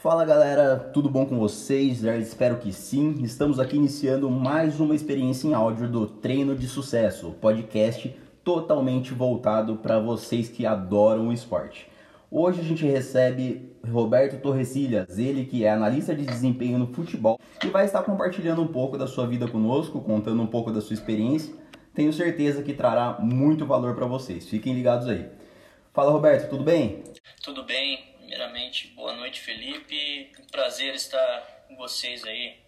Fala galera, tudo bom com vocês? Eu espero que sim. Estamos aqui iniciando mais uma experiência em áudio do Treino de Sucesso, podcast totalmente voltado para vocês que adoram o esporte. Hoje a gente recebe Roberto Torrecilhas, ele que é analista de desempenho no futebol e vai estar compartilhando um pouco da sua vida conosco, contando um pouco da sua experiência. Tenho certeza que trará muito valor para vocês. Fiquem ligados aí. Fala Roberto, tudo bem? Tudo bem, Primeiramente, boa noite, Felipe. Um prazer estar com vocês aí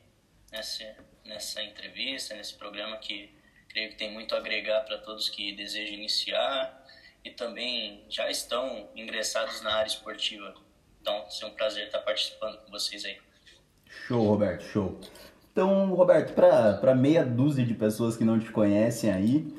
nessa, nessa entrevista, nesse programa que creio que tem muito a agregar para todos que desejam iniciar e também já estão ingressados na área esportiva. Então, é um prazer estar participando com vocês aí. Show, Roberto, show. Então, Roberto, para meia dúzia de pessoas que não te conhecem aí,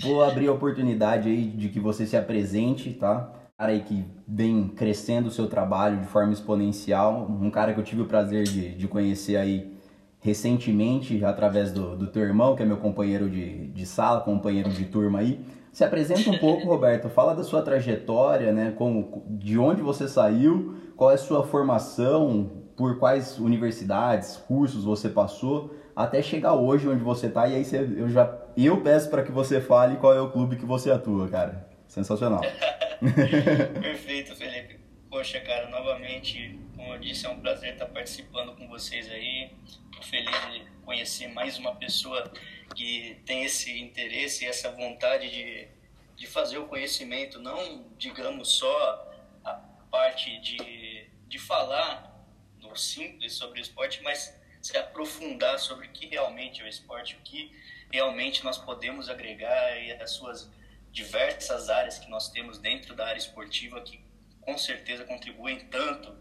vou abrir a oportunidade aí de que você se apresente, tá? Cara aí que vem crescendo o seu trabalho de forma exponencial, um cara que eu tive o prazer de, de conhecer aí recentemente através do, do teu irmão, que é meu companheiro de, de sala, companheiro de turma aí. Se apresenta um pouco, Roberto, fala da sua trajetória, né, como, de onde você saiu, qual é a sua formação, por quais universidades, cursos você passou, até chegar hoje onde você está, e aí você, eu já eu peço para que você fale qual é o clube que você atua, cara. Sensacional. Perfeito, Felipe. Poxa, cara, novamente, como eu disse, é um prazer estar participando com vocês aí. Tô feliz de conhecer mais uma pessoa que tem esse interesse e essa vontade de, de fazer o conhecimento, não, digamos, só a parte de, de falar no simples sobre o esporte, mas se aprofundar sobre o que realmente é o esporte, o que realmente nós podemos agregar e as suas diversas áreas que nós temos dentro da área esportiva que com certeza contribuem tanto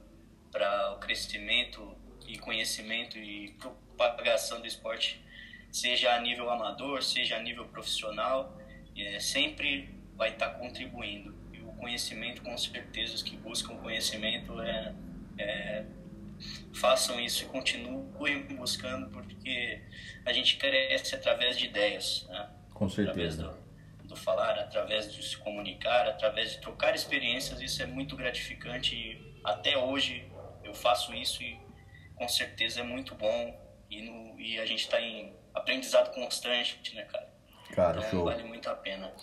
para o crescimento e conhecimento e propagação do esporte, seja a nível amador, seja a nível profissional, é, sempre vai estar tá contribuindo. E o conhecimento, com certeza, os que buscam conhecimento, é, é, façam isso e continuem buscando, porque a gente cresce através de ideias. Né? Com certeza do falar, através de se comunicar, através de trocar experiências, isso é muito gratificante e até hoje eu faço isso e com certeza é muito bom e, no, e a gente está em aprendizado constante, né, cara? Cara, então show. vale muito a pena.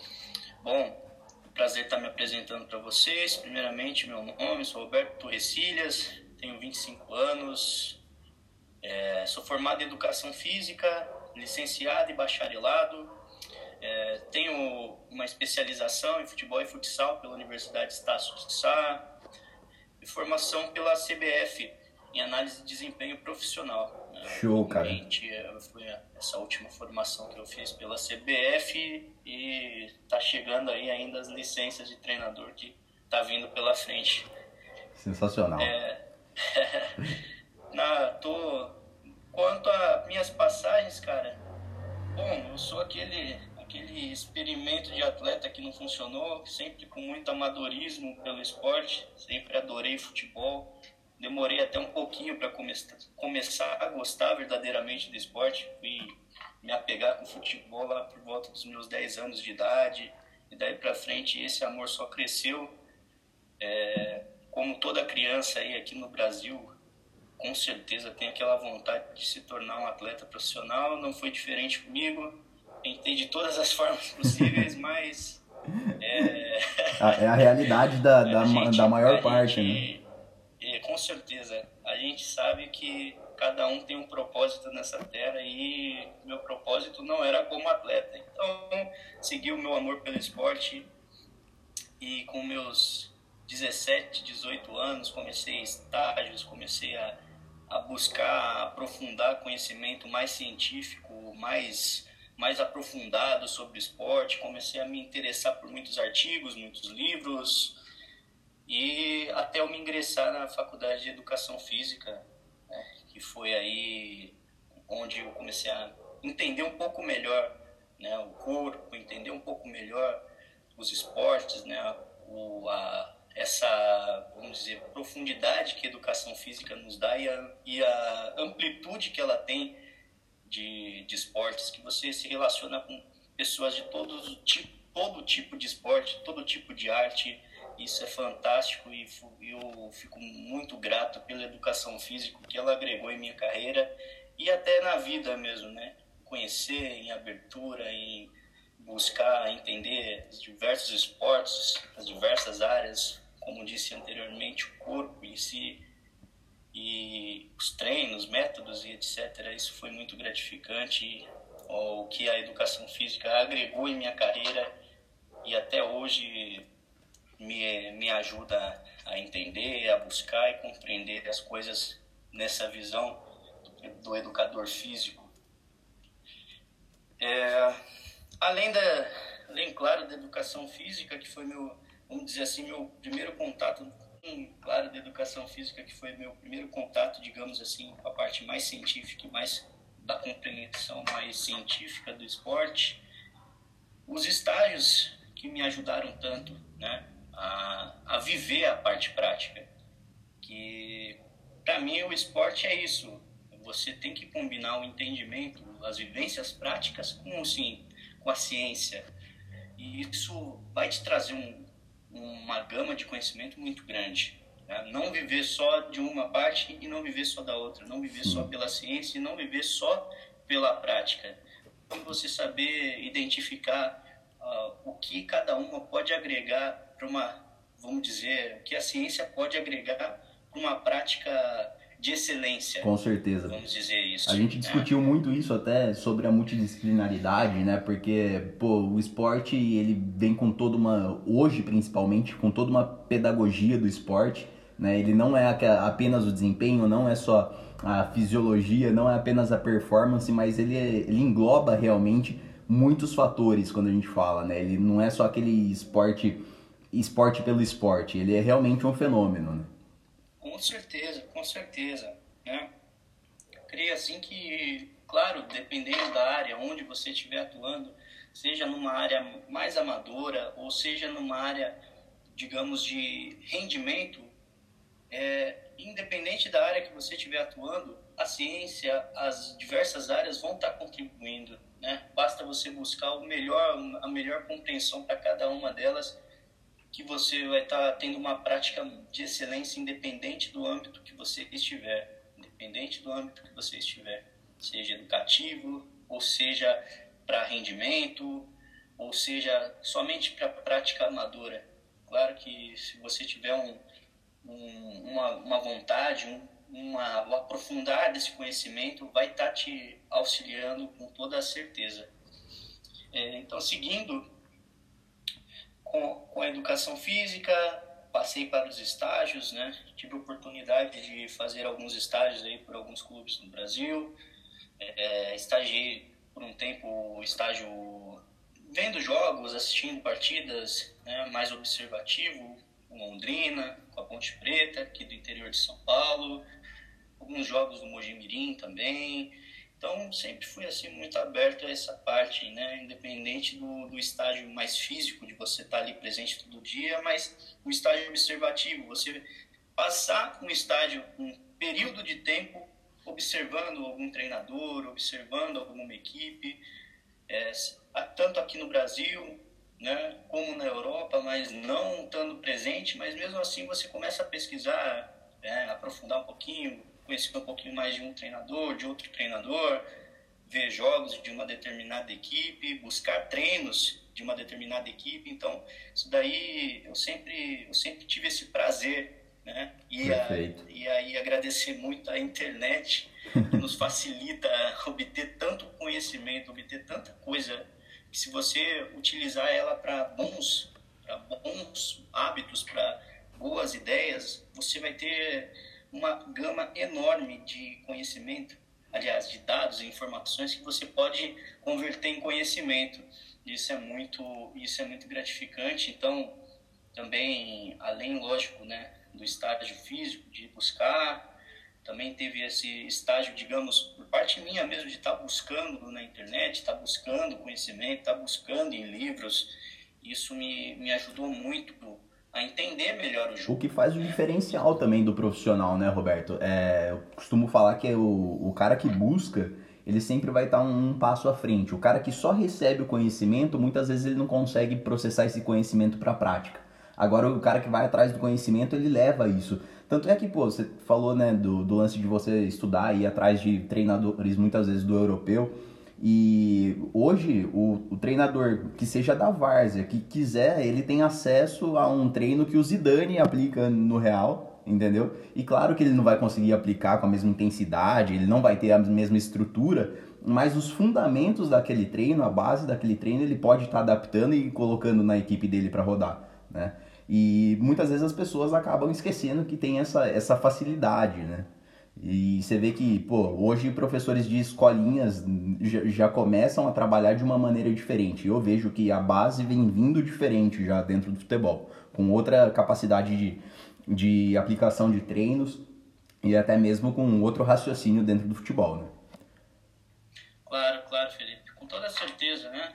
Bom, prazer estar me apresentando para vocês. Primeiramente, meu nome, sou Roberto Torrecilhas, tenho 25 anos, é, sou formado em Educação Física, licenciado e bacharelado, é, tenho uma especialização em futebol e futsal pela Universidade Estácio de Sá e formação pela CBF em análise de desempenho profissional. Né? Show, cara. Foi essa última formação que eu fiz pela CBF e tá chegando aí ainda as licenças de treinador que tá vindo pela frente. Sensacional. É, na, tô, quanto a minhas passagens, cara, bom, eu sou aquele aquele experimento de atleta que não funcionou, sempre com muito amadorismo pelo esporte, sempre adorei futebol. Demorei até um pouquinho para come começar a gostar verdadeiramente do esporte. Fui me apegar com futebol lá por volta dos meus 10 anos de idade. E daí para frente esse amor só cresceu. É, como toda criança aí aqui no Brasil, com certeza tem aquela vontade de se tornar um atleta profissional. Não foi diferente comigo Tentei de todas as formas possíveis, mas. É, é a realidade da, da, gente, da maior parte, gente, né? É, com certeza. A gente sabe que cada um tem um propósito nessa terra e meu propósito não era como atleta. Então, segui o meu amor pelo esporte e com meus 17, 18 anos comecei estágios, comecei a, a buscar aprofundar conhecimento mais científico, mais mais aprofundado sobre esporte, comecei a me interessar por muitos artigos, muitos livros, e até eu me ingressar na faculdade de educação física, né, que foi aí onde eu comecei a entender um pouco melhor né, o corpo, entender um pouco melhor os esportes, né, o, a, essa, vamos dizer, profundidade que a educação física nos dá e a, e a amplitude que ela tem de, de esportes, que você se relaciona com pessoas de todos, tipo, todo tipo de esporte, todo tipo de arte, Isso é fantástico e eu fico muito grato pela educação física que ela agregou em minha carreira e até na vida mesmo, né? Conhecer em abertura, em buscar entender os diversos esportes, as diversas áreas, como disse anteriormente, o corpo em si e os treinos, métodos e etc. Isso foi muito gratificante. O que a educação física agregou em minha carreira e até hoje me, me ajuda a entender, a buscar e compreender as coisas nessa visão do educador físico. É, além da, além claro da educação física, que foi meu, vamos dizer assim, meu primeiro contato, claro, da educação física, que foi meu primeiro contato, digamos assim, com a parte mais científica e mais da compreensão mais científica do esporte. Os estágios que me ajudaram tanto, né, a, a viver a parte prática, que para mim o esporte é isso, você tem que combinar o entendimento, as vivências práticas com, assim, com a ciência. E isso vai te trazer um, uma gama de conhecimento muito grande. Né? Não viver só de uma parte e não viver só da outra. Não viver só pela ciência e não viver só pela prática. Então, você saber identificar uh, o que cada uma pode agregar para uma, vamos dizer, o que a ciência pode agregar para uma prática de excelência. Com certeza. Vamos dizer isso. A gente né? discutiu muito isso até sobre a multidisciplinaridade, né? Porque, pô, o esporte, ele vem com toda uma, hoje principalmente, com toda uma pedagogia do esporte, né? Ele não é apenas o desempenho, não é só a fisiologia, não é apenas a performance, mas ele, ele engloba realmente muitos fatores quando a gente fala, né? Ele não é só aquele esporte, esporte pelo esporte, ele é realmente um fenômeno, né? Com certeza, com certeza. Né? Creio assim que, claro, dependendo da área onde você estiver atuando, seja numa área mais amadora ou seja numa área, digamos, de rendimento, é, independente da área que você estiver atuando, a ciência, as diversas áreas vão estar contribuindo. Né? Basta você buscar o melhor, a melhor compreensão para cada uma delas que você vai estar tá tendo uma prática de excelência independente do âmbito que você estiver, independente do âmbito que você estiver, seja educativo, ou seja para rendimento, ou seja somente para prática amadora. Claro que se você tiver um, um, uma, uma vontade, um, uma, um aprofundar desse conhecimento, vai estar tá te auxiliando com toda a certeza. É, então, seguindo com, com a educação física, passei para os estágios, né? Tive a oportunidade de fazer alguns estágios aí por alguns clubes no Brasil. É, estagiei por um tempo estágio vendo jogos, assistindo partidas, né? mais observativo, com Londrina, com a Ponte Preta, aqui do interior de São Paulo, alguns jogos do Mojimirim também. Então, sempre fui assim muito aberto a essa parte, né? Independente do, do estágio mais físico, de você estar ali presente todo dia, mas o estágio observativo, você passar um estágio, um período de tempo observando algum treinador, observando alguma equipe, é, tanto aqui no Brasil, né, como na Europa, mas não estando presente, mas mesmo assim você começa a pesquisar, né, aprofundar um pouquinho, conhecer um pouquinho mais de um treinador, de outro treinador, ver jogos de uma determinada equipe, buscar treinos de uma determinada equipe. Então, isso daí eu sempre, eu sempre tive esse prazer, né? E, a, e aí agradecer muito a internet que nos facilita obter tanto conhecimento, obter tanta coisa que se você utilizar ela para bons, para bons hábitos, para boas ideias, você vai ter uma gama enorme de conhecimento, aliás, de dados e informações que você pode converter em conhecimento. Isso é muito, isso é muito gratificante. Então, também, além, lógico, né, do estágio físico, de buscar, também teve esse estágio, digamos, por parte minha mesmo, de estar tá buscando na internet, estar tá buscando conhecimento, estar tá buscando em livros. Isso me, me ajudou muito a entender melhor o jogo. O que faz o diferencial também do profissional, né, Roberto? É, eu costumo falar que é o, o cara que busca, ele sempre vai estar um, um, passo à frente. O cara que só recebe o conhecimento, muitas vezes ele não consegue processar esse conhecimento para a prática. Agora o cara que vai atrás do conhecimento, ele leva isso. Tanto é que, pô, você falou, né, do, do lance de você estudar e ir atrás de treinadores muitas vezes do europeu. E hoje o, o, treinador que seja da várzea, que quiser, ele tem acesso a um treino que o Zidane aplica no Real, entendeu? E claro que ele não vai conseguir aplicar com a mesma intensidade, ele não vai ter a mesma estrutura, mas os fundamentos daquele treino, a base daquele treino, ele pode estar tá adaptando e colocando na equipe dele para rodar, né? E muitas vezes as pessoas acabam esquecendo que tem essa, essa facilidade, né? E você vê que, pô, hoje professores de escolinhas já, começam a trabalhar de uma maneira diferente. Eu vejo que a base vem vindo diferente já dentro do futebol, com outra capacidade de, de aplicação de treinos e até mesmo com outro raciocínio dentro do futebol, né? Claro, claro, Felipe, com toda certeza, né?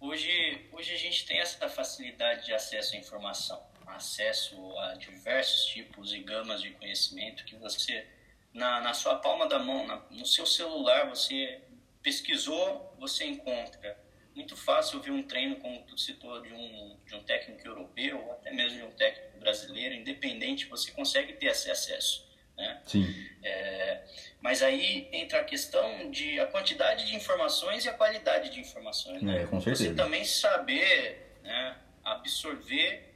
Hoje, hoje a gente tem essa facilidade de acesso à informação, acesso a diversos tipos e gamas de conhecimento que você na, na sua palma da mão, na, no seu celular, você pesquisou, você encontra. Muito fácil ver um treino, como tu citou, de um, de um técnico europeu, até mesmo de um técnico brasileiro, independente, você consegue ter esse acesso. Né? Sim. É, mas aí entra a questão de a quantidade de informações e a qualidade de informações. Né? É, com certeza. Você também saber né, absorver,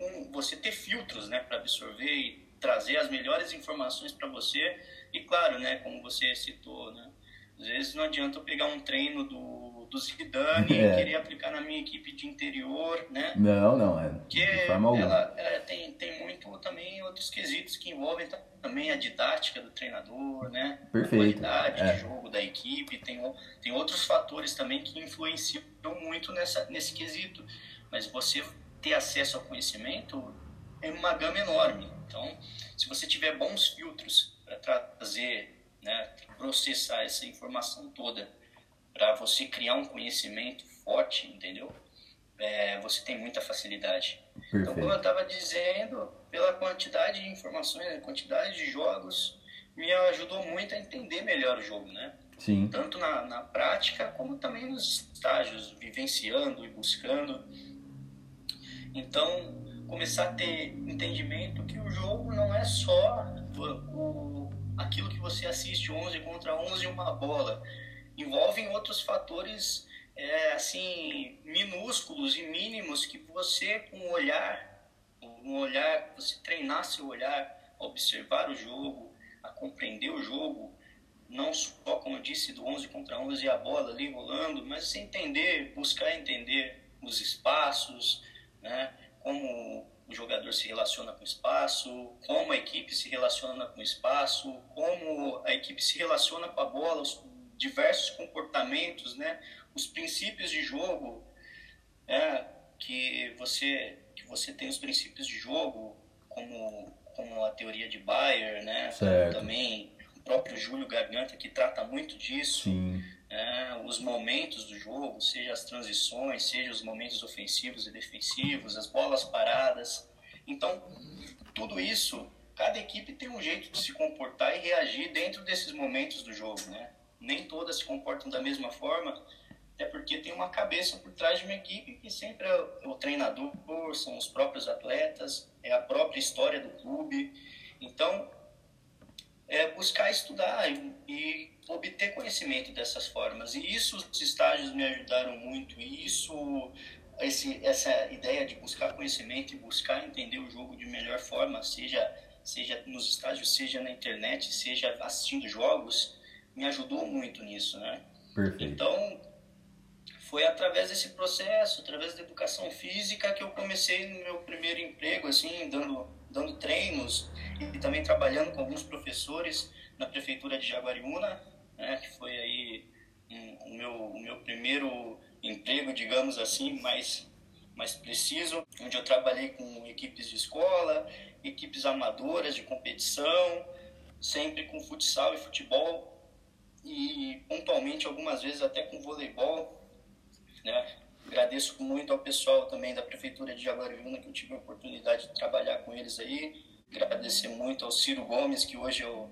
um, você ter filtros né, para absorver e trazer as melhores informações para você. E claro, né, como você citou, né, às vezes não adianta eu pegar um treino do, do Zidane é. e querer aplicar na minha equipe de interior, né? Não, não, é. Porque ela, ela, tem, tem muito também outros quesitos que envolvem também a didática do treinador, né? Perfeito. A qualidade é. de jogo da equipe, tem, tem outros fatores também que influenciam muito nessa, nesse quesito. Mas você ter acesso ao conhecimento é uma gama enorme. Então, se você tiver bons filtros para trazer, né, processar essa informação toda, para você criar um conhecimento forte, entendeu? É, você tem muita facilidade. Perfeito. Então, como eu estava dizendo, pela quantidade de informações, a quantidade de jogos, me ajudou muito a entender melhor o jogo, né? Sim. Tanto na, na prática, como também nos estágios, vivenciando e buscando. Então, começar a ter entendimento que o jogo não é só o, aquilo que você assiste 11 contra 11 uma bola. Envolvem outros fatores é, assim minúsculos e mínimos que você com um olhar, um olhar, você treinar seu olhar, observar o jogo, a compreender o jogo, não só como eu disse do 11 contra 11 e a bola ali rolando, mas entender, buscar entender os espaços, né? Como o jogador se relaciona com o espaço, como a equipe se relaciona com o espaço, como a equipe se relaciona com a bola, os diversos comportamentos, né? os princípios de jogo, né? que você que você tem os princípios de jogo, como como a teoria de Bayer, né? Também o próprio Júlio Garganta que trata muito disso. Sim é, os momentos do jogo, seja as transições, seja os momentos ofensivos e defensivos, as bolas paradas. Então, tudo isso, cada equipe tem um jeito de se comportar e reagir dentro desses momentos do jogo, né? Nem todas se comportam da mesma forma, até porque tem uma cabeça por trás de uma equipe que sempre é o treinador, são os próprios atletas, é a própria história do clube. Então, é buscar estudar e, e obter conhecimento dessas formas. E isso, os estágios me ajudaram muito. E isso, esse, essa ideia de buscar conhecimento e buscar entender o jogo de melhor forma, seja, seja nos estágios, seja na internet, seja assistindo jogos, me ajudou muito nisso, né? Perfeito. Então, foi através desse processo, através da educação física, que eu comecei no meu primeiro emprego, assim, dando, dando treinos e também trabalhando com alguns professores na prefeitura de Jaguariúna, né, que foi aí um, o, meu, o meu primeiro emprego, digamos assim, mais, mais preciso, onde eu trabalhei com equipes de escola, equipes amadoras de competição, sempre com futsal e futebol, e pontualmente algumas vezes até com voleibol. Né? Agradeço muito ao pessoal também da Prefeitura de Jaguariúna, que eu tive a oportunidade de trabalhar com eles aí. Agradecer muito ao Ciro Gomes, que hoje é o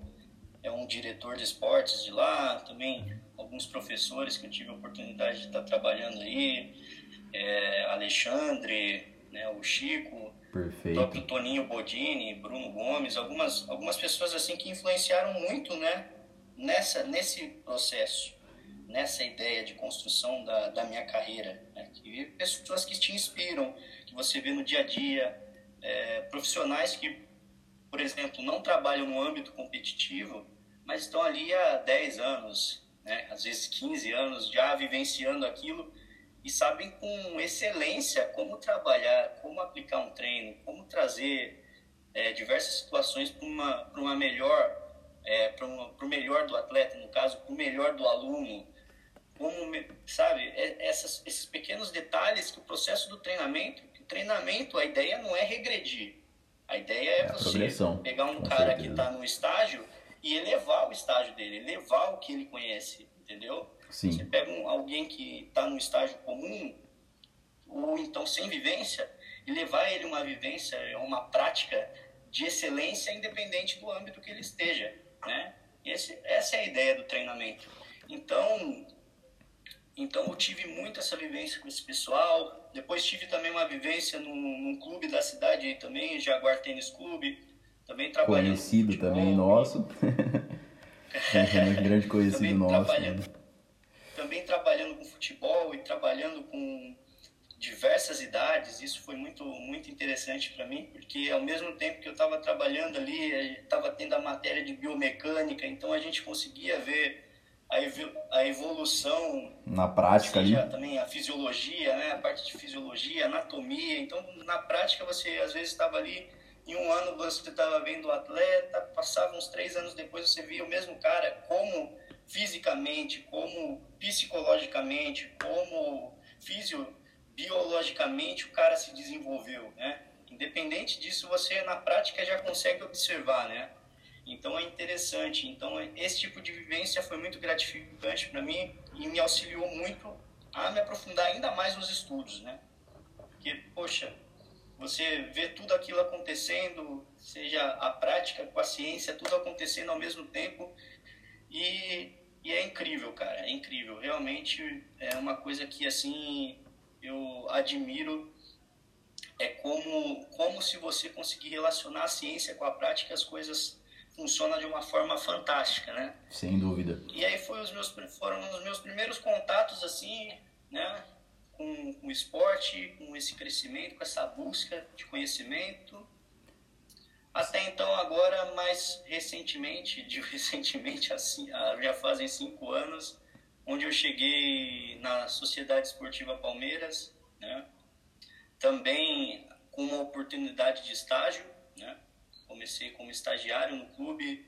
é um diretor de esportes de lá, também alguns professores que eu tive a oportunidade de estar trabalhando aí, é, Alexandre, né, o Chico, Perfeito. O próprio Toninho Bodini, Bruno Gomes, algumas, algumas pessoas assim que influenciaram muito, né? Nessa, nesse processo, nessa ideia de construção da, da minha carreira. Né? Que, pessoas que te inspiram, que você vê no dia a dia, é, profissionais que, por exemplo, não trabalham no âmbito competitivo, mas estão ali há 10 anos, né? às vezes 15 anos, já vivenciando aquilo e sabem com excelência como trabalhar, como aplicar um treino, como trazer é, diversas situações para uma, uma melhor, é, para o melhor do atleta, no caso, para o melhor do aluno. Como, sabe, é, essas, esses pequenos detalhes que o processo do treinamento, o treinamento, a ideia não é regredir. A ideia é, é você pegar um cara certeza. que está no estágio e elevar o estágio dele, elevar o que ele conhece, entendeu? Sim. Você pega um, alguém que está no estágio comum, ou então sem vivência, e levar ele uma vivência, uma prática de excelência, independente do âmbito que ele esteja. Né? Esse, essa é a ideia do treinamento. Então, então eu tive muito essa vivência com esse pessoal. Depois tive também uma vivência num, num clube da cidade aí também, Jaguar Tênis Clube. Também trabalhando Conhecido também nosso. é, grande conhecido também nosso. Trabalhando, né? também trabalhando com futebol e trabalhando com diversas idades, isso foi muito muito interessante para mim, porque ao mesmo tempo que eu estava trabalhando ali, estava tendo a matéria de biomecânica, então a gente conseguia ver a, evolução na prática seja, ali também a fisiologia, né, a parte de fisiologia, anatomia. Então, na prática você às vezes estava ali em um ano você estava vendo o atleta, passava uns três anos depois você via o mesmo cara como fisicamente, como psicologicamente, como fisiobiologicamente o cara se desenvolveu, né? Independente disso, você na prática já consegue observar, né? Então é interessante. Então esse tipo de vivência foi muito gratificante para mim e me auxiliou muito a me aprofundar ainda mais nos estudos, né? Porque, poxa, você vê tudo aquilo acontecendo, seja a prática com a ciência, tudo acontecendo ao mesmo tempo e e é incrível, cara, é incrível. Realmente é uma coisa que, assim, eu admiro. É como, como se você conseguir relacionar a ciência com a prática, as coisas funcionam de uma forma fantástica, né? Sem dúvida. E aí foi os meus, foram os meus primeiros contatos, assim, né? Com, com o esporte, com esse crescimento, com essa busca de conhecimento até então, agora, mais recentemente, de recentemente, assim, já fazem cinco anos, onde eu cheguei na Sociedade Esportiva Palmeiras, né? também com uma oportunidade de estágio, né? comecei como estagiário no clube,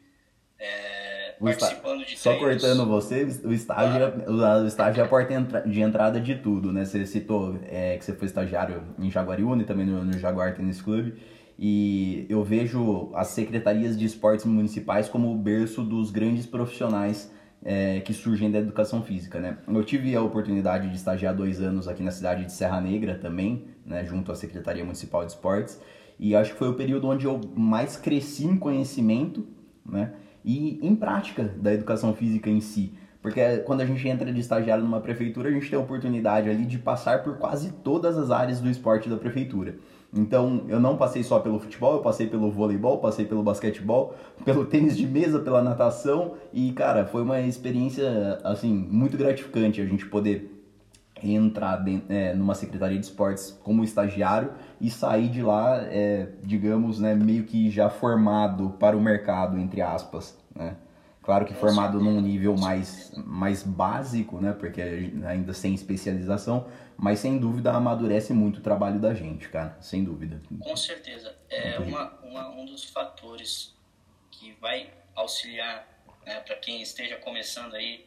é, participando de Só treinos. cortando você, o estágio, claro. o estágio é a porta de entrada de tudo, né? Você citou é, que você foi estagiário em Jaguariúna e também no, no Jaguar Tennis Club. E eu vejo as secretarias de esportes municipais como o berço dos grandes profissionais é, que surgem da educação física, né? Eu tive a oportunidade de estagiar dois anos aqui na cidade de Serra Negra também, né, junto à Secretaria Municipal de Esportes, e acho que foi o período onde eu mais cresci em conhecimento, né, e em prática da educação física em si. Porque quando a gente entra de estagiário numa prefeitura, a gente tem a oportunidade ali de passar por quase todas as áreas do esporte da prefeitura. Então, eu não passei só pelo futebol, eu passei pelo voleibol, passei pelo basquetebol, pelo tênis de mesa, pela natação e, cara, foi uma experiência, assim, muito gratificante a gente poder entrar dentro, é, numa secretaria de esportes como estagiário e sair de lá, é, digamos, né, meio que já formado para o mercado, entre aspas, né? Claro que formado num nível mais, mais básico, né? Porque ainda sem especialização, mas sem dúvida amadurece muito o trabalho da gente, cara. Sem dúvida. Com certeza. É uma, uma, um dos fatores que vai auxiliar né, para quem esteja começando aí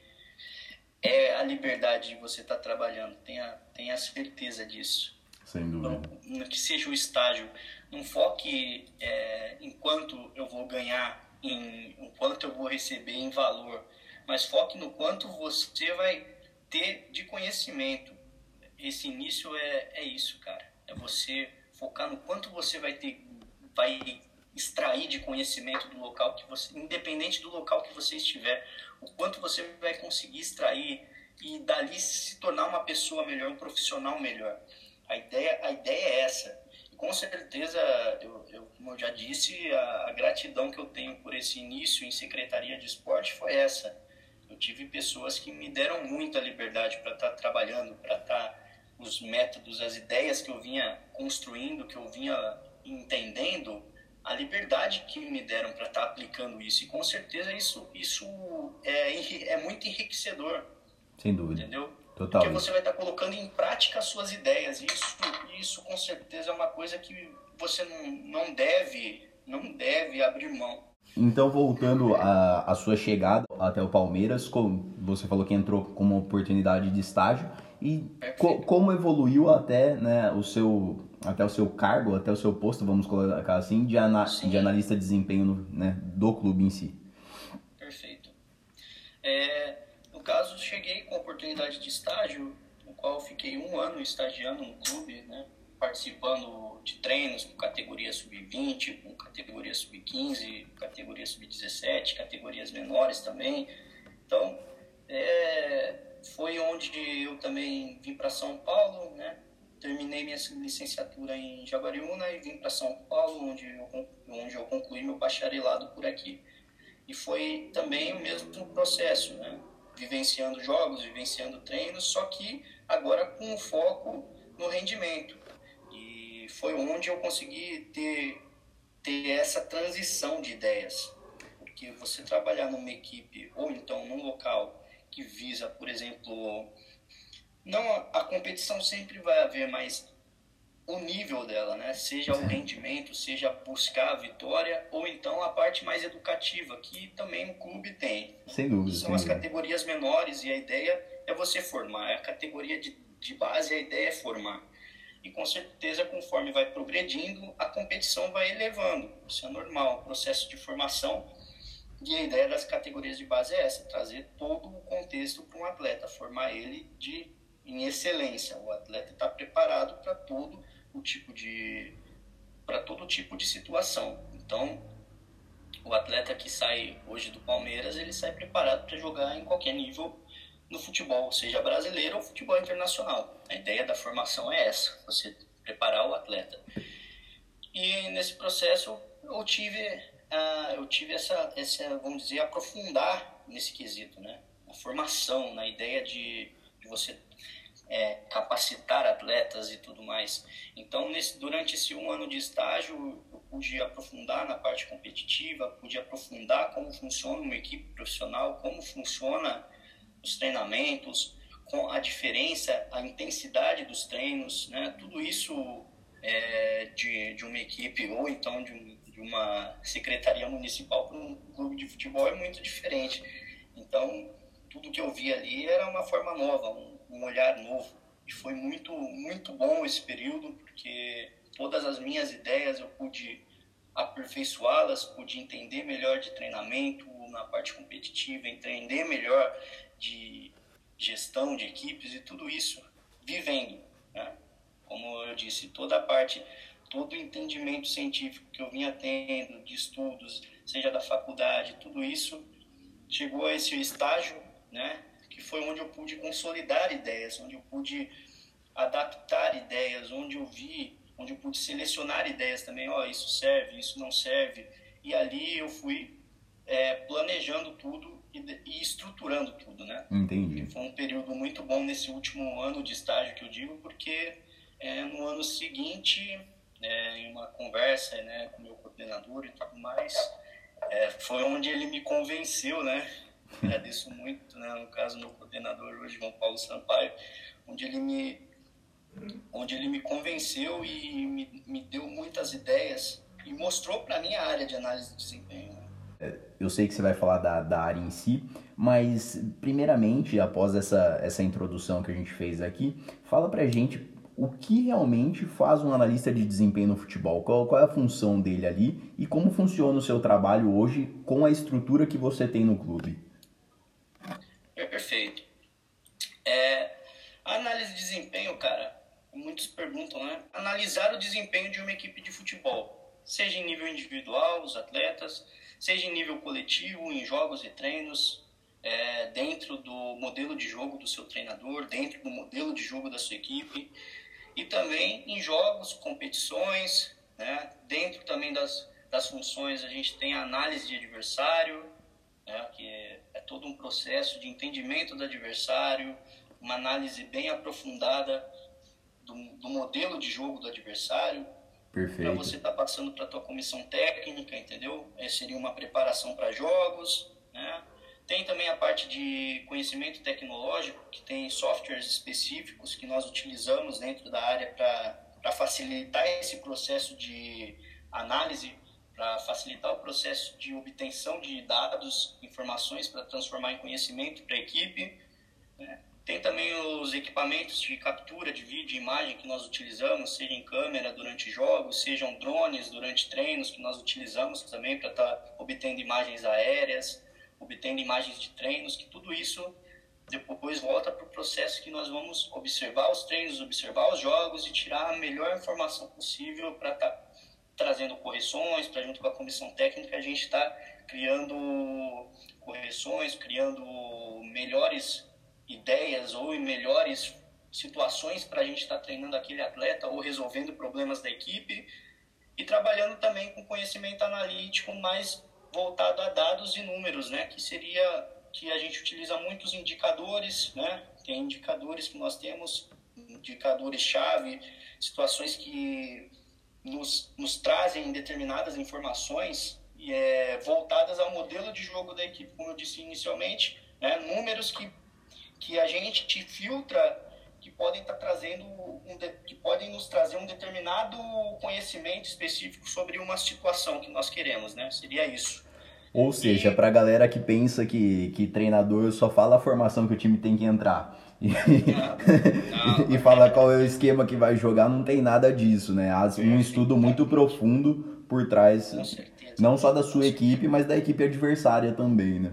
é a liberdade de você estar tá trabalhando. Tenha, tenha certeza disso. Sem dúvida. Então, que seja o estágio. Não foque é, enquanto eu vou ganhar em o quanto eu vou receber em valor, mas foque no quanto você vai ter de conhecimento. Esse início é, é isso, cara. É você focar no quanto você vai ter, vai extrair de conhecimento do local que você, independente do local que você estiver, o quanto você vai conseguir extrair e dali se tornar uma pessoa melhor, um profissional melhor. A ideia, a ideia é essa. Com certeza, eu, eu, como eu já disse, a, a, gratidão que eu tenho por esse início em secretaria de esporte foi essa. Eu tive pessoas que me deram muita liberdade para estar tá trabalhando, para estar tá, os métodos, as ideias que eu vinha construindo, que eu vinha entendendo, a liberdade que me deram para estar tá aplicando isso. E com certeza isso, isso é, é muito enriquecedor. Sem dúvida. Entendeu? Total. Porque você vai estar colocando em prática as suas ideias. E isso, isso com certeza é uma coisa que você não, não deve, não deve abrir mão. Então, voltando à, à sua chegada até o Palmeiras, como você falou que entrou com uma oportunidade de estágio, e co como evoluiu até, né, o seu, até o seu cargo, até o seu posto, vamos colocar assim, de, ana de analista de desempenho no, né, do clube em si? Perfeito. É, no caso, cheguei com oportunidade de estágio, no qual fiquei um ano estagiando no clube, né, participando de treinos com categoria sub-20, com categoria sub-15, categoria sub-17, categorias menores também. Então, é, foi onde eu também vim para São Paulo, né? Terminei minha licenciatura em Jaguariúna e vim para São Paulo, onde eu, onde eu concluí meu bacharelado por aqui. E foi também o mesmo processo, né? Vivenciando jogos, vivenciando treinos, só que agora com foco no rendimento. E foi onde eu consegui ter, ter essa transição de ideias. Porque você trabalhar numa equipe ou então num local que visa, por exemplo, não a competição sempre vai haver, mas o nível dela, né? Seja o rendimento, seja buscar a vitória, ou então a parte mais educativa, que também o clube tem. Sem dúvida. São sem as dúvida. categorias menores e a ideia é você formar. A categoria de, de base, a ideia é formar. E com certeza, conforme vai progredindo, a competição vai elevando. Isso é normal. O processo de formação e a ideia das categorias de base é essa, trazer todo o contexto para um atleta, formar ele de em excelência. O atleta está preparado para todo o tipo de para todo tipo de situação. Então, o atleta que sai hoje do Palmeiras, ele sai preparado para jogar em qualquer nível no futebol, seja brasileiro ou futebol internacional. A ideia da formação é essa, você preparar o atleta. E nesse processo eu tive eu tive essa, essa, vamos dizer, aprofundar nesse quesito, né? A formação, na ideia de, de você é, capacitar atletas e tudo mais. Então, nesse, durante esse um ano de estágio, eu pude aprofundar na parte competitiva, pude aprofundar como funciona uma equipe profissional, como funciona os treinamentos, com a diferença, a intensidade dos treinos, né? Tudo isso é, de, de uma equipe ou então de um de uma secretaria municipal para um clube de futebol é muito diferente. Então, tudo que eu vi ali era uma forma nova, um, um olhar novo. E foi muito, muito bom esse período, porque todas as minhas ideias eu pude aperfeiçoá-las, pude entender melhor de treinamento na parte competitiva, entender melhor de gestão de equipes e tudo isso vivendo. Né? Como eu disse, toda a parte todo o entendimento científico que eu vinha tendo de estudos, seja da faculdade, tudo isso chegou a esse estágio, né, foi onde eu pude consolidar ideias, onde eu pude adaptar ideias, onde eu vi, onde eu pude selecionar ideias também, ó, oh, isso serve, isso não serve, e ali eu fui é, planejando tudo e, e, estruturando tudo, né? Entendi. Foi um período muito bom nesse último ano de estágio que eu digo, porque é, no ano seguinte né, em uma conversa né, com o meu coordenador e tudo mais, é, foi onde ele me convenceu, né? Agradeço muito, né, no caso, meu coordenador hoje, João Paulo Sampaio, onde ele me, onde ele me convenceu e me, me deu muitas ideias e mostrou para mim a área de análise de desempenho. Né? É, eu sei que você vai falar da, da área em si, mas primeiramente, após essa, essa introdução que a gente fez aqui, fala pra gente o que realmente faz um analista de desempenho no futebol? Qual, qual, é a função dele ali e como funciona o seu trabalho hoje com a estrutura que você tem no clube? Perfeito. É, análise de desempenho, cara, muitos perguntam, né? Analisar o desempenho de uma equipe de futebol, seja em nível individual, os atletas, seja em nível coletivo, em jogos e treinos, é, dentro do modelo de jogo do seu treinador, dentro do modelo de jogo da sua equipe e também em jogos, competições, né? dentro também das, das funções a gente tem a análise de adversário, né? que todo um processo de entendimento do adversário, uma análise bem aprofundada do, do modelo de jogo do adversário, para você estar tá passando para a tua comissão técnica, entendeu? É, seria uma preparação para jogos, né? Tem também a parte de conhecimento tecnológico, que tem softwares específicos que nós utilizamos dentro da área para facilitar esse processo de análise, para facilitar o processo de obtenção de dados, informações para transformar em conhecimento para a equipe. Né? Tem também os equipamentos de captura de vídeo e imagem que nós utilizamos, seja em câmera durante jogos, sejam drones durante treinos que nós utilizamos também para estar tá obtendo imagens aéreas obtendo imagens de treinos, que tudo isso depois volta para o processo que nós vamos observar os treinos, observar os jogos e tirar a melhor informação possível para estar tá trazendo correções, para junto com a comissão técnica a gente está criando correções, criando melhores ideias ou melhores situações para a gente estar tá treinando aquele atleta ou resolvendo problemas da equipe e trabalhando também com conhecimento analítico mais voltado a dados e números, né? Que seria que a gente utiliza muitos indicadores, né? Tem indicadores que nós temos, indicadores-chave, situações que nos, nos trazem determinadas informações e, é, voltadas ao modelo de jogo da equipe, como eu disse inicialmente, né? números que, que a gente te filtra que podem estar tá trazendo um de, que podem nos trazer um determinado conhecimento específico sobre uma situação que nós queremos, né? Seria isso. Ou seja, para a galera que pensa que, que treinador só fala a formação que o time tem que entrar e, não, não, e fala qual é o esquema que vai jogar, não tem nada disso, né? Há um estudo muito profundo por trás, não só da sua equipe, mas da equipe adversária também, né?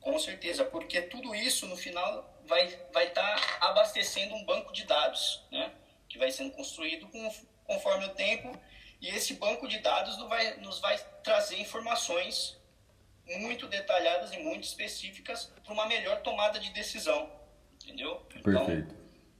Com certeza, porque tudo isso no final vai vai estar tá abastecendo um banco de dados, né? Que vai sendo construído com, conforme o tempo e esse banco de dados nos vai, nos vai trazer informações muito detalhadas e muito específicas para uma melhor tomada de decisão, entendeu? Então, Perfeito.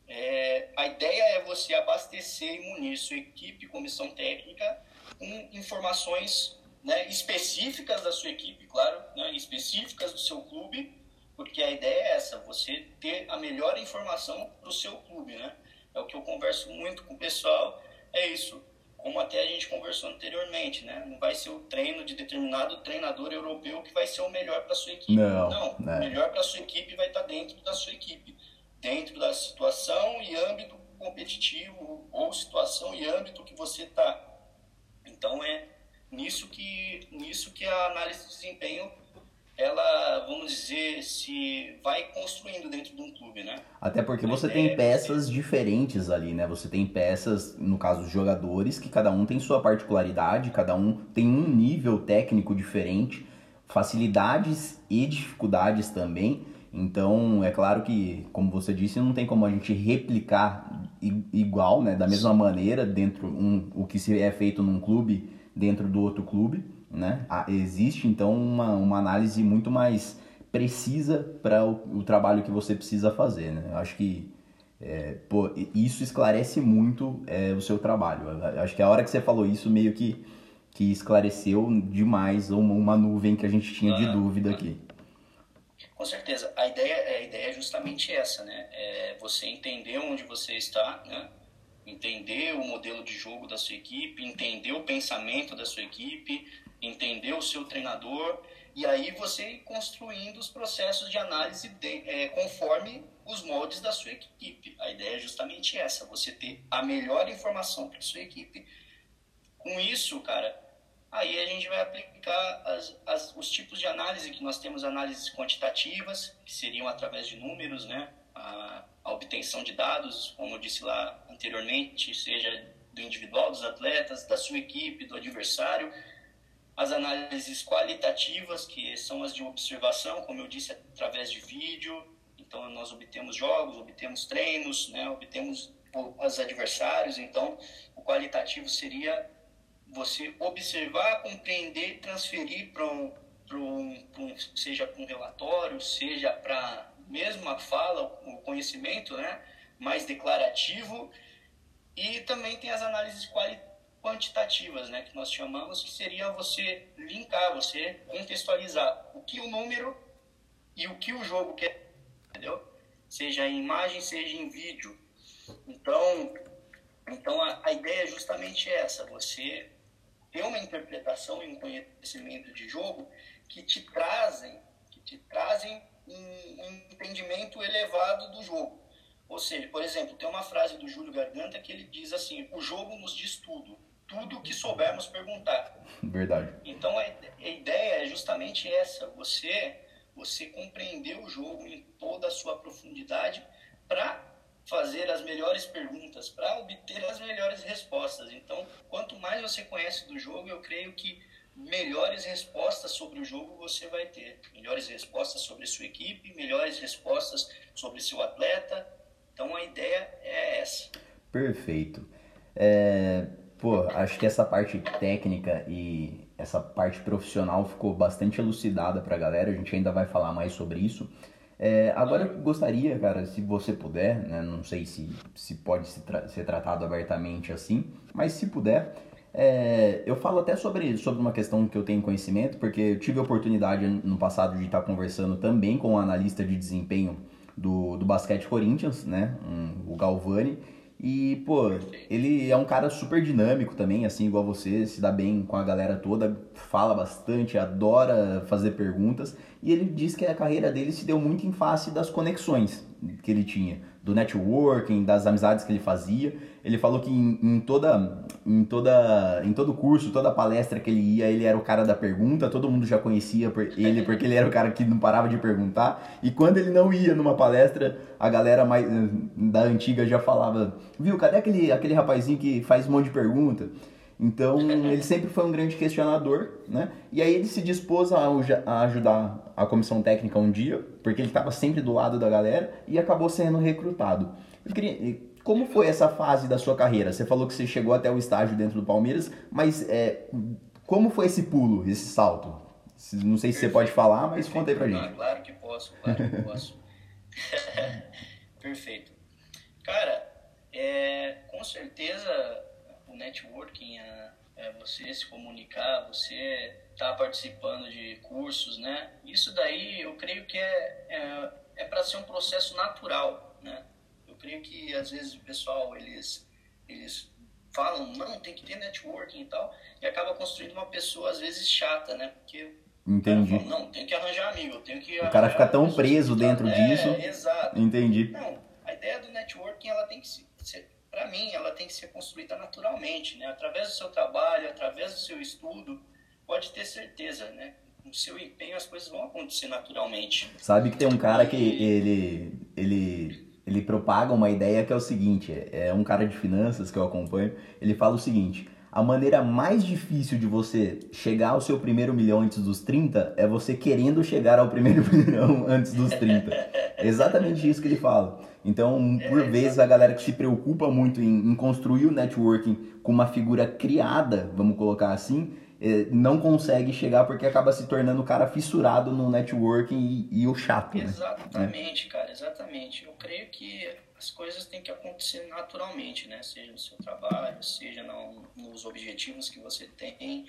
É, a ideia é você abastecer e munir sua equipe, comissão técnica, com informações né, específicas da sua equipe, claro, né, específicas do seu clube, porque a ideia é essa, você ter a melhor informação para o seu clube, né? É o que eu converso muito com o pessoal, é isso. Como até a gente conversou anteriormente, né? Não vai ser o treino de determinado treinador europeu que vai ser o melhor para sua equipe. Não, Não né? o melhor para sua equipe vai estar tá dentro da sua equipe, dentro da situação e âmbito competitivo ou situação e âmbito que você está. Então é nisso que nisso que a análise de desempenho ela, vamos dizer, se vai construindo dentro de um clube, né? Até porque você tem peças diferentes ali, né? Você tem peças, no caso, os jogadores, que cada um tem sua particularidade, cada um tem um nível técnico diferente, facilidades e dificuldades também. Então, é claro que, como você disse, não tem como a gente replicar igual, né? Da mesma maneira, dentro um, o que se é feito num clube dentro do outro clube né? Ah, existe então uma, uma análise muito mais precisa para o, o, trabalho que você precisa fazer, né? Eu acho que é, pô, isso esclarece muito é, o seu trabalho. Eu acho que a hora que você falou isso meio que, que esclareceu demais uma, uma nuvem que a gente tinha de dúvida aqui. Com certeza. A ideia, a ideia é justamente essa, né? É você entender onde você está, né? entender o modelo de jogo da sua equipe, entender o pensamento da sua equipe, entender o seu treinador e aí você ir construindo os processos de análise de, é, conforme os moldes da sua equipe. A ideia é justamente essa, você ter a melhor informação para sua equipe. Com isso, cara, aí a gente vai aplicar as, as, os tipos de análise que nós temos, análises quantitativas, que seriam através de números, né? A, a obtenção de dados, como eu disse lá anteriormente, seja do individual dos atletas, da sua equipe, do adversário, as análises qualitativas, que são as de observação, como eu disse, através de vídeo. Então, nós obtemos jogos, obtemos treinos, né? obtemos os adversários. Então, o qualitativo seria você observar, compreender, transferir para um, um, um, seja para um relatório, seja para mesmo a fala, o conhecimento, né? mais declarativo E também tem as análises quantitativas, né, que nós chamamos, que seria você linkar, você contextualizar o que o número e o que o jogo quer, entendeu? Seja em imagem, seja em vídeo. Então, então a, a ideia é justamente essa, você ter uma interpretação e um conhecimento de jogo que te trazem, que te trazem um, um entendimento elevado do jogo. Ou seja, por exemplo, tem uma frase do Júlio Garganta que ele diz assim: o jogo nos diz tudo, tudo que soubermos perguntar. Verdade. Então a, a ideia é justamente essa: você você compreender o jogo em toda a sua profundidade para fazer as melhores perguntas, para obter as melhores respostas. Então, quanto mais você conhece do jogo, eu creio que melhores respostas sobre o jogo você vai ter. Melhores respostas sobre sua equipe, melhores respostas sobre seu atleta. Então, a ideia é essa. Perfeito. É, pô, acho que essa parte técnica e essa parte profissional ficou bastante elucidada para a galera. A gente ainda vai falar mais sobre isso. É, agora eu gostaria, cara, se você puder, né, não sei se, se pode tra ser tratado abertamente assim, mas se puder, é, eu falo até sobre, sobre uma questão que eu tenho conhecimento, porque eu tive a oportunidade no passado de estar conversando também com um analista de desempenho do, do basquete Corinthians, né, um, o Galvani, e, pô, ele é um cara super dinâmico também, assim, igual você, se dá bem com a galera toda, fala bastante, adora fazer perguntas. E ele diz que a carreira dele se deu muito em face das conexões que ele tinha, do networking, das amizades que ele fazia. Ele falou que em, em, toda, em, toda, em todo curso, toda palestra que ele ia, ele era o cara da pergunta, todo mundo já conhecia ele porque ele era o cara que não parava de perguntar. E quando ele não ia numa palestra, a galera mais da antiga já falava: Viu, cadê aquele, aquele rapazinho que faz um monte de pergunta? Então ele sempre foi um grande questionador, né? E aí ele se dispôs a, a ajudar a comissão técnica um dia, porque ele estava sempre do lado da galera e acabou sendo recrutado. Queria, como foi essa fase da sua carreira? Você falou que você chegou até o estágio dentro do Palmeiras, mas é, como foi esse pulo, esse salto? Não sei se você pode falar, mas conta aí pra gente. Claro que posso, claro que posso. Perfeito. Cara, é, com certeza o networking, é, é você se comunicar, você estar tá participando de cursos, né? Isso daí eu creio que é, é, é para ser um processo natural, né? Eu creio que às vezes o pessoal, eles, eles falam, não, tem que ter networking e tal, e acaba construindo uma pessoa às vezes chata, né? Porque Entendi. Fala, não, tem que arranjar amigo, tenho que O cara fica tão preso dentro é, disso. Exato. Entendi. Não, a ideia do networking, ela tem que ser, para mim, ela tem que ser construída naturalmente, né? Através do seu trabalho, através do seu estudo, pode ter certeza, né? Com o seu empenho as coisas vão acontecer naturalmente. Sabe que tem um cara que ele ele ele propaga uma ideia que é o seguinte, é um cara de finanças que eu acompanho, ele fala o seguinte: a maneira mais difícil de você chegar ao seu primeiro milhão antes dos 30 é você querendo chegar ao primeiro milhão antes dos 30. É exatamente isso que ele fala. Então, por é, vezes, a galera que se preocupa muito em, em, construir o networking com uma figura criada, vamos colocar assim, é, não consegue chegar porque acaba se tornando o cara fissurado no networking e, e o chato. Né? Exatamente, né? cara, exatamente. Eu creio que as coisas têm que acontecer naturalmente, né? Seja no seu trabalho, seja no, nos objetivos que você tem.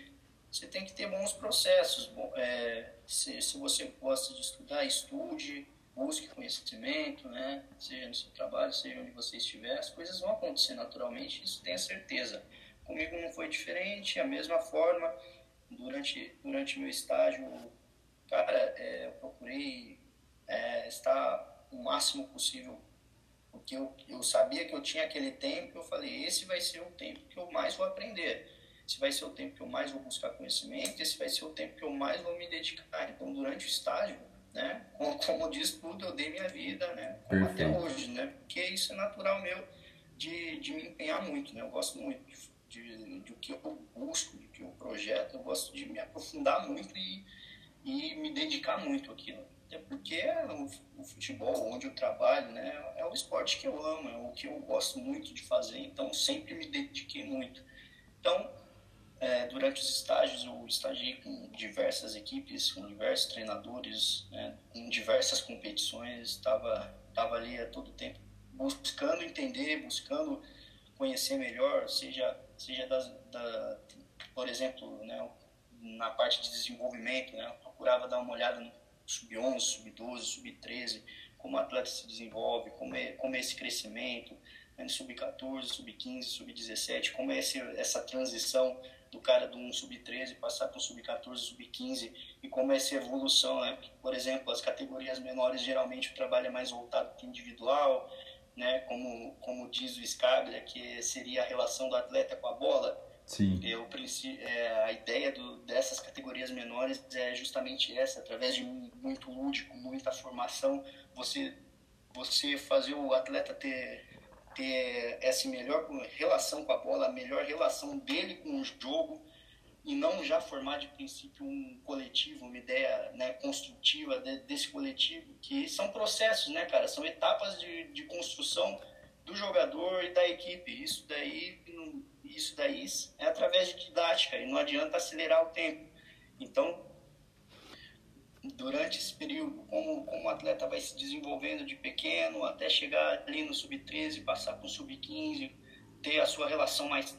Você tem que ter bons processos. É, se, se você gosta de estudar, estude busque conhecimento, né? Seja no seu trabalho, seja onde você estiver, as coisas vão acontecer naturalmente, isso tenha certeza. Comigo não foi diferente, a mesma forma, durante, durante meu estágio, cara, é, eu procurei é, estar o máximo possível, porque eu, eu sabia que eu tinha aquele tempo, eu falei, esse vai ser o tempo que eu mais vou aprender, esse vai ser o tempo que eu mais vou buscar conhecimento, esse vai ser o tempo que eu mais vou me dedicar. Então, durante o estágio, né? Como, como diz tudo, eu dei minha vida, né? até hoje, né? Porque isso é natural meu de, de me empenhar muito, né? Eu gosto muito de, de, o que eu busco, de que eu projeto, eu gosto de me aprofundar muito e, e me dedicar muito àquilo. Até porque o, o futebol, onde eu trabalho, né? É o esporte que eu amo, é o que eu gosto muito de fazer, então sempre me dediquei muito. Então, é, durante os estágios, eu estagiei com diversas equipes, com diversos treinadores, né, em diversas competições, estava tava ali a todo tempo buscando entender, buscando conhecer melhor, seja, seja das, da, por exemplo, né, na parte de desenvolvimento, né, procurava dar uma olhada no sub-11, sub-12, sub-13, como o atleta se desenvolve, como é, como é esse crescimento, né, sub-14, sub-15, sub-17, como é esse, essa transição do cara do um sub-13 passar para um sub-14, sub-15 e como é essa evolução, né? Por exemplo, as categorias menores geralmente o trabalho é mais voltado para o individual, né? Como como diz o Scaglia, que seria a relação do atleta com a bola. Sim. Eu, é, a ideia do, dessas categorias menores é justamente essa, através de muito lúdico, muita formação, você você fazer o atleta ter ter essa melhor relação com a bola, a melhor relação dele com o jogo e não já formar de princípio um coletivo, uma ideia né, construtiva de, desse coletivo, que são processos, né, cara? São etapas de, de construção do jogador e da equipe. Isso daí, isso daí é através de didática e não adianta acelerar o tempo. Então, durante esse período, como, como o atleta vai se desenvolvendo de pequeno até chegar ali no sub-13, passar para o sub-15, ter a sua relação mais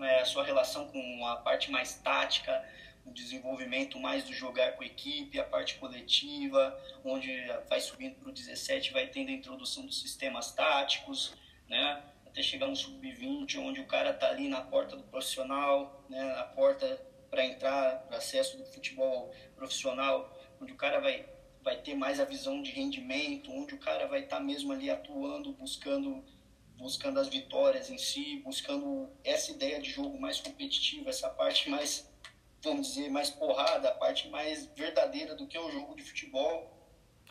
é, a sua relação com a parte mais tática, o desenvolvimento mais do jogar com a equipe, a parte coletiva, onde vai subindo para o 17, vai tendo a introdução dos sistemas táticos, né? até chegar no sub-20, onde o cara está ali na porta do profissional, né? na porta para entrar, para acesso do futebol profissional, onde o cara vai, vai ter mais a visão de rendimento, onde o cara vai estar tá mesmo ali atuando, buscando, buscando as vitórias em si, buscando essa ideia de jogo mais competitiva, essa parte mais, vamos dizer, mais porrada, a parte mais verdadeira do que é o jogo de futebol.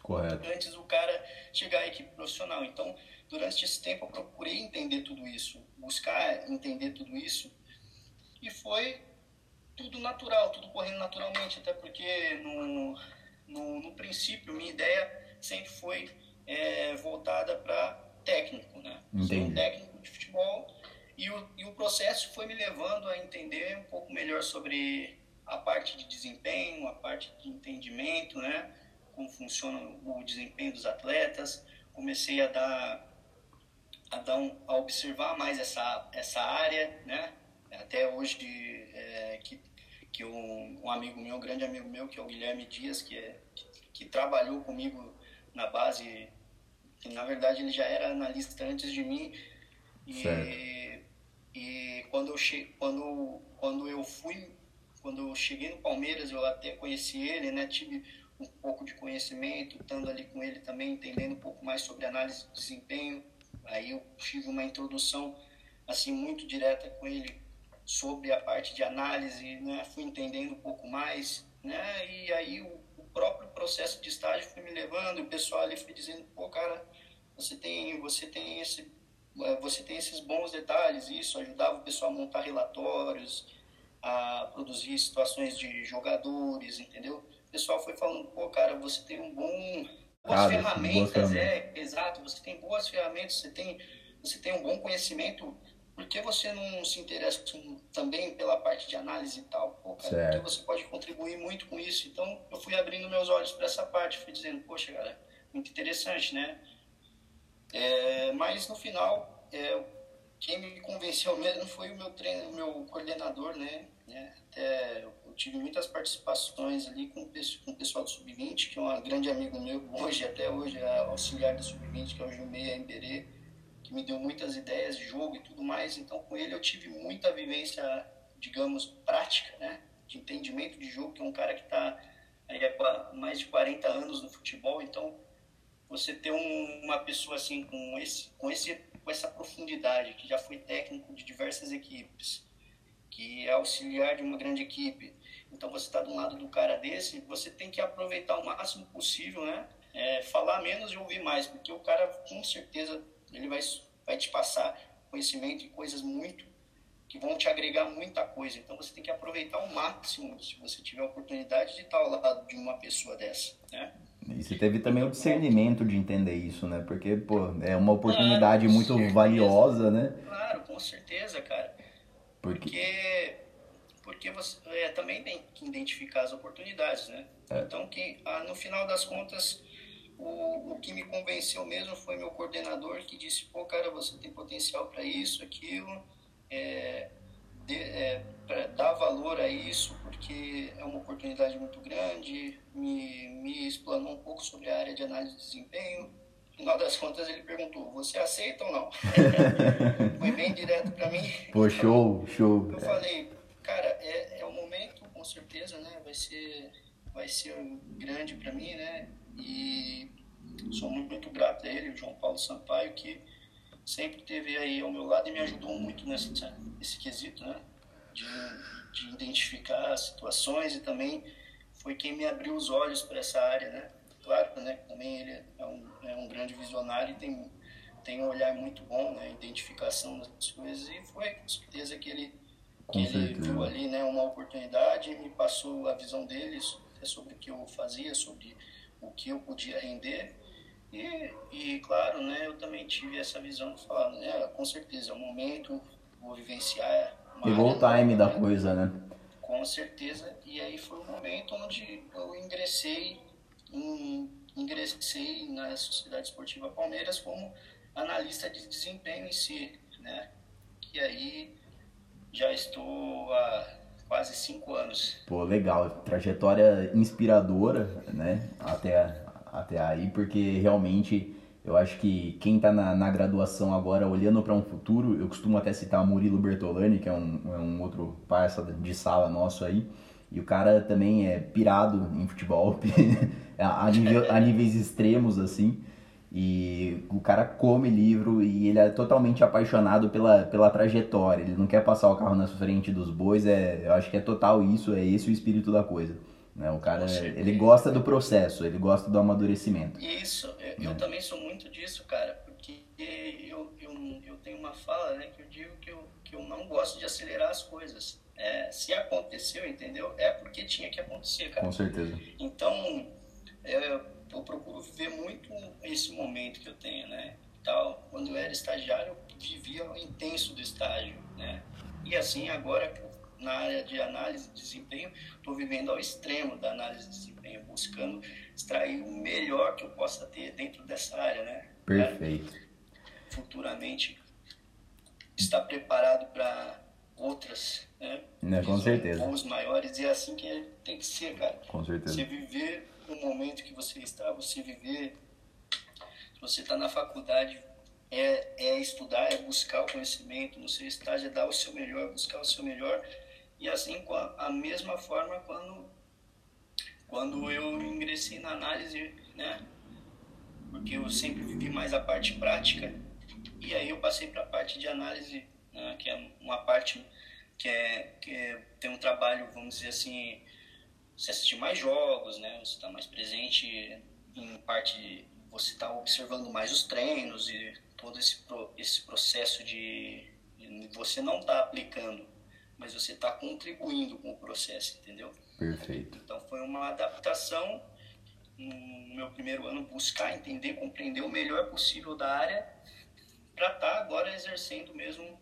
Correto. Antes do cara chegar à equipe profissional. Então, durante esse tempo, eu procurei entender tudo isso, buscar entender tudo isso. E foi tudo natural, tudo correndo naturalmente, até porque no, no, no princípio, minha ideia sempre foi é, voltada para técnico, né? Sou técnico de futebol e o, e o processo foi me levando a entender um pouco melhor sobre a parte de desempenho, a parte de entendimento, né? Como funciona o desempenho dos atletas. Comecei a dar a, dar um, a observar mais essa, essa área, né? Até hoje é, que que um, um, amigo meu, um grande amigo meu, que é o Guilherme Dias, que, é, que, que, trabalhou comigo na base, que na verdade ele já era analista antes de mim. E, e quando, eu che, quando, quando eu fui, quando eu cheguei no Palmeiras, eu até conheci ele, né? Tive um pouco de conhecimento, estando ali com ele também, entendendo um pouco mais sobre análise de desempenho. Aí eu tive uma introdução assim muito direta com ele sobre a parte de análise, né? fui entendendo um pouco mais, né? E aí o, o, próprio processo de estágio foi me levando, o pessoal ali foi dizendo, pô, cara, você tem, você tem esse, é, você tem esses bons detalhes, isso ajudava o pessoal a montar relatórios, a produzir situações de jogadores, entendeu? O pessoal foi falando, pô, cara, você tem um bom boas ferramentas, é, exato, você tem boas ferramentas, você tem você tem um bom conhecimento por que você não se interessa também pela parte de análise e tal? Pô, cara, porque você pode contribuir muito com isso. Então, eu fui abrindo meus olhos para essa parte, fui dizendo, poxa, cara, muito interessante, né? É, mas no final, é, quem me convenceu mesmo foi o meu treino, o meu coordenador, né? É, até eu tive muitas participações ali com, com o pessoal do Sub-20, que é um grande amigo meu, hoje, até hoje, é auxiliar do Sub-20, que é o Jumeia Emberê que me deu muitas ideias de jogo e tudo mais. Então, com ele eu tive muita vivência, digamos, prática, né? De entendimento de jogo, que é um cara que está há mais de 40 anos no futebol. Então, você ter um, uma pessoa assim com esse, com esse, com essa profundidade, que já foi técnico de diversas equipes, que é auxiliar de uma grande equipe. Então, você está do lado do cara desse, você tem que aproveitar o máximo possível, né? É, falar menos e ouvir mais, porque o cara com certeza ele vai, vai te passar conhecimento e coisas muito que vão te agregar muita coisa. Então você tem que aproveitar ao máximo se você tiver a oportunidade de estar ao lado de uma pessoa dessa, né? E você teve também o discernimento de entender isso, né? Porque, pô, é uma oportunidade claro, muito certeza. valiosa, né? Claro, com certeza, cara. Porque, porque, porque você é, também tem que identificar as oportunidades, né? É. Então, que, ah, no final das contas, o, o que me convenceu mesmo foi meu coordenador que disse, pô, cara, você tem potencial para isso, aquilo, é, de, é, para dar valor a isso, porque é uma oportunidade muito grande, me, me explanou um pouco sobre a área de análise de desempenho. No final das contas, ele perguntou: Você aceita ou não? Foi bem direto para mim. Pô, show, show. Eu falei: Cara, é, é o momento, com certeza, né? Vai ser, vai ser grande para mim, né? E sou muito grato a ele, o João Paulo Sampaio, que sempre esteve aí ao meu lado e me ajudou muito nesse, nesse quesito, né? De, de identificar situações e também foi quem me abriu os olhos para essa área, né? Claro, né? Também ele é um, é um grande visionário e tem, tem um olhar muito bom, né? Identificação das coisas e foi com certeza que ele, que ele viu ali, né? Uma oportunidade e me passou a visão dele sobre o que eu fazia, sobre o que eu podia render e, e claro, né, eu também tive essa visão de falar, né, com certeza, é o momento, vou vivenciar. Pegou o time da coisa, né? Com certeza, e aí foi o momento onde eu ingressei, em, ingressei na Sociedade Esportiva Palmeiras como analista de desempenho em si, né? E aí já estou há quase cinco anos. Pô, legal, trajetória inspiradora, né? Até até aí, porque realmente eu acho que quem está na, na, graduação agora olhando para um futuro, eu costumo até citar Murilo Bertolani, que é um, é um outro parça de sala nosso aí, e o cara também é pirado em futebol, a, nível, a níveis extremos assim. E o cara come livro e ele é totalmente apaixonado pela, pela trajetória. Ele não quer passar o carro na frente dos bois. É, eu acho que é total isso, é esse o espírito da coisa. Né? O cara, ele gosta do processo, ele gosta do amadurecimento. Isso, eu, eu né? também sou muito disso, cara, porque eu, eu, eu tenho uma fala né, que eu digo que eu, que eu não gosto de acelerar as coisas. É, se aconteceu, entendeu? É porque tinha que acontecer, cara. Com certeza. Então, eu, eu procuro viver muito esse momento que eu tenho, né? Tal, quando eu era estagiário, eu vivia o intenso do estágio, né? E assim, agora na área de análise de desempenho, estou vivendo ao extremo da análise de desempenho, buscando extrair o melhor que eu possa ter dentro dessa área, né? Perfeito. futuramente estar preparado para outras, né? né com certeza. Voos maiores e é assim que tem que ser, cara. Com certeza. Você viver o momento que você está, você viver. Se você está na faculdade, é, é estudar, é buscar o conhecimento no seu estágio, é dar o seu melhor, buscar o seu melhor e assim, com a, a mesma forma, quando, quando eu ingressei na análise, né? Porque eu sempre vivi mais a parte prática. E aí eu passei para a parte de análise, né, que é uma parte que, é, que é, tem um trabalho, vamos dizer assim, você assistir mais jogos, né? Você está mais presente em parte você está observando mais os treinos e todo esse, esse processo de, de você não está aplicando mas você está contribuindo com o processo, entendeu? Perfeito. Então foi uma adaptação no meu primeiro ano buscar entender, compreender o melhor possível da área para estar tá agora exercendo mesmo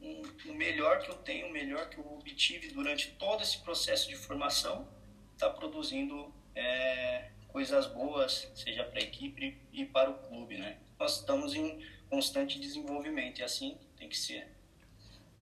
um, o melhor que eu tenho, o melhor que eu obtive durante todo esse processo de formação, está produzindo é, coisas boas, seja para a equipe e para o clube, né? Nós estamos em constante desenvolvimento e assim tem que ser.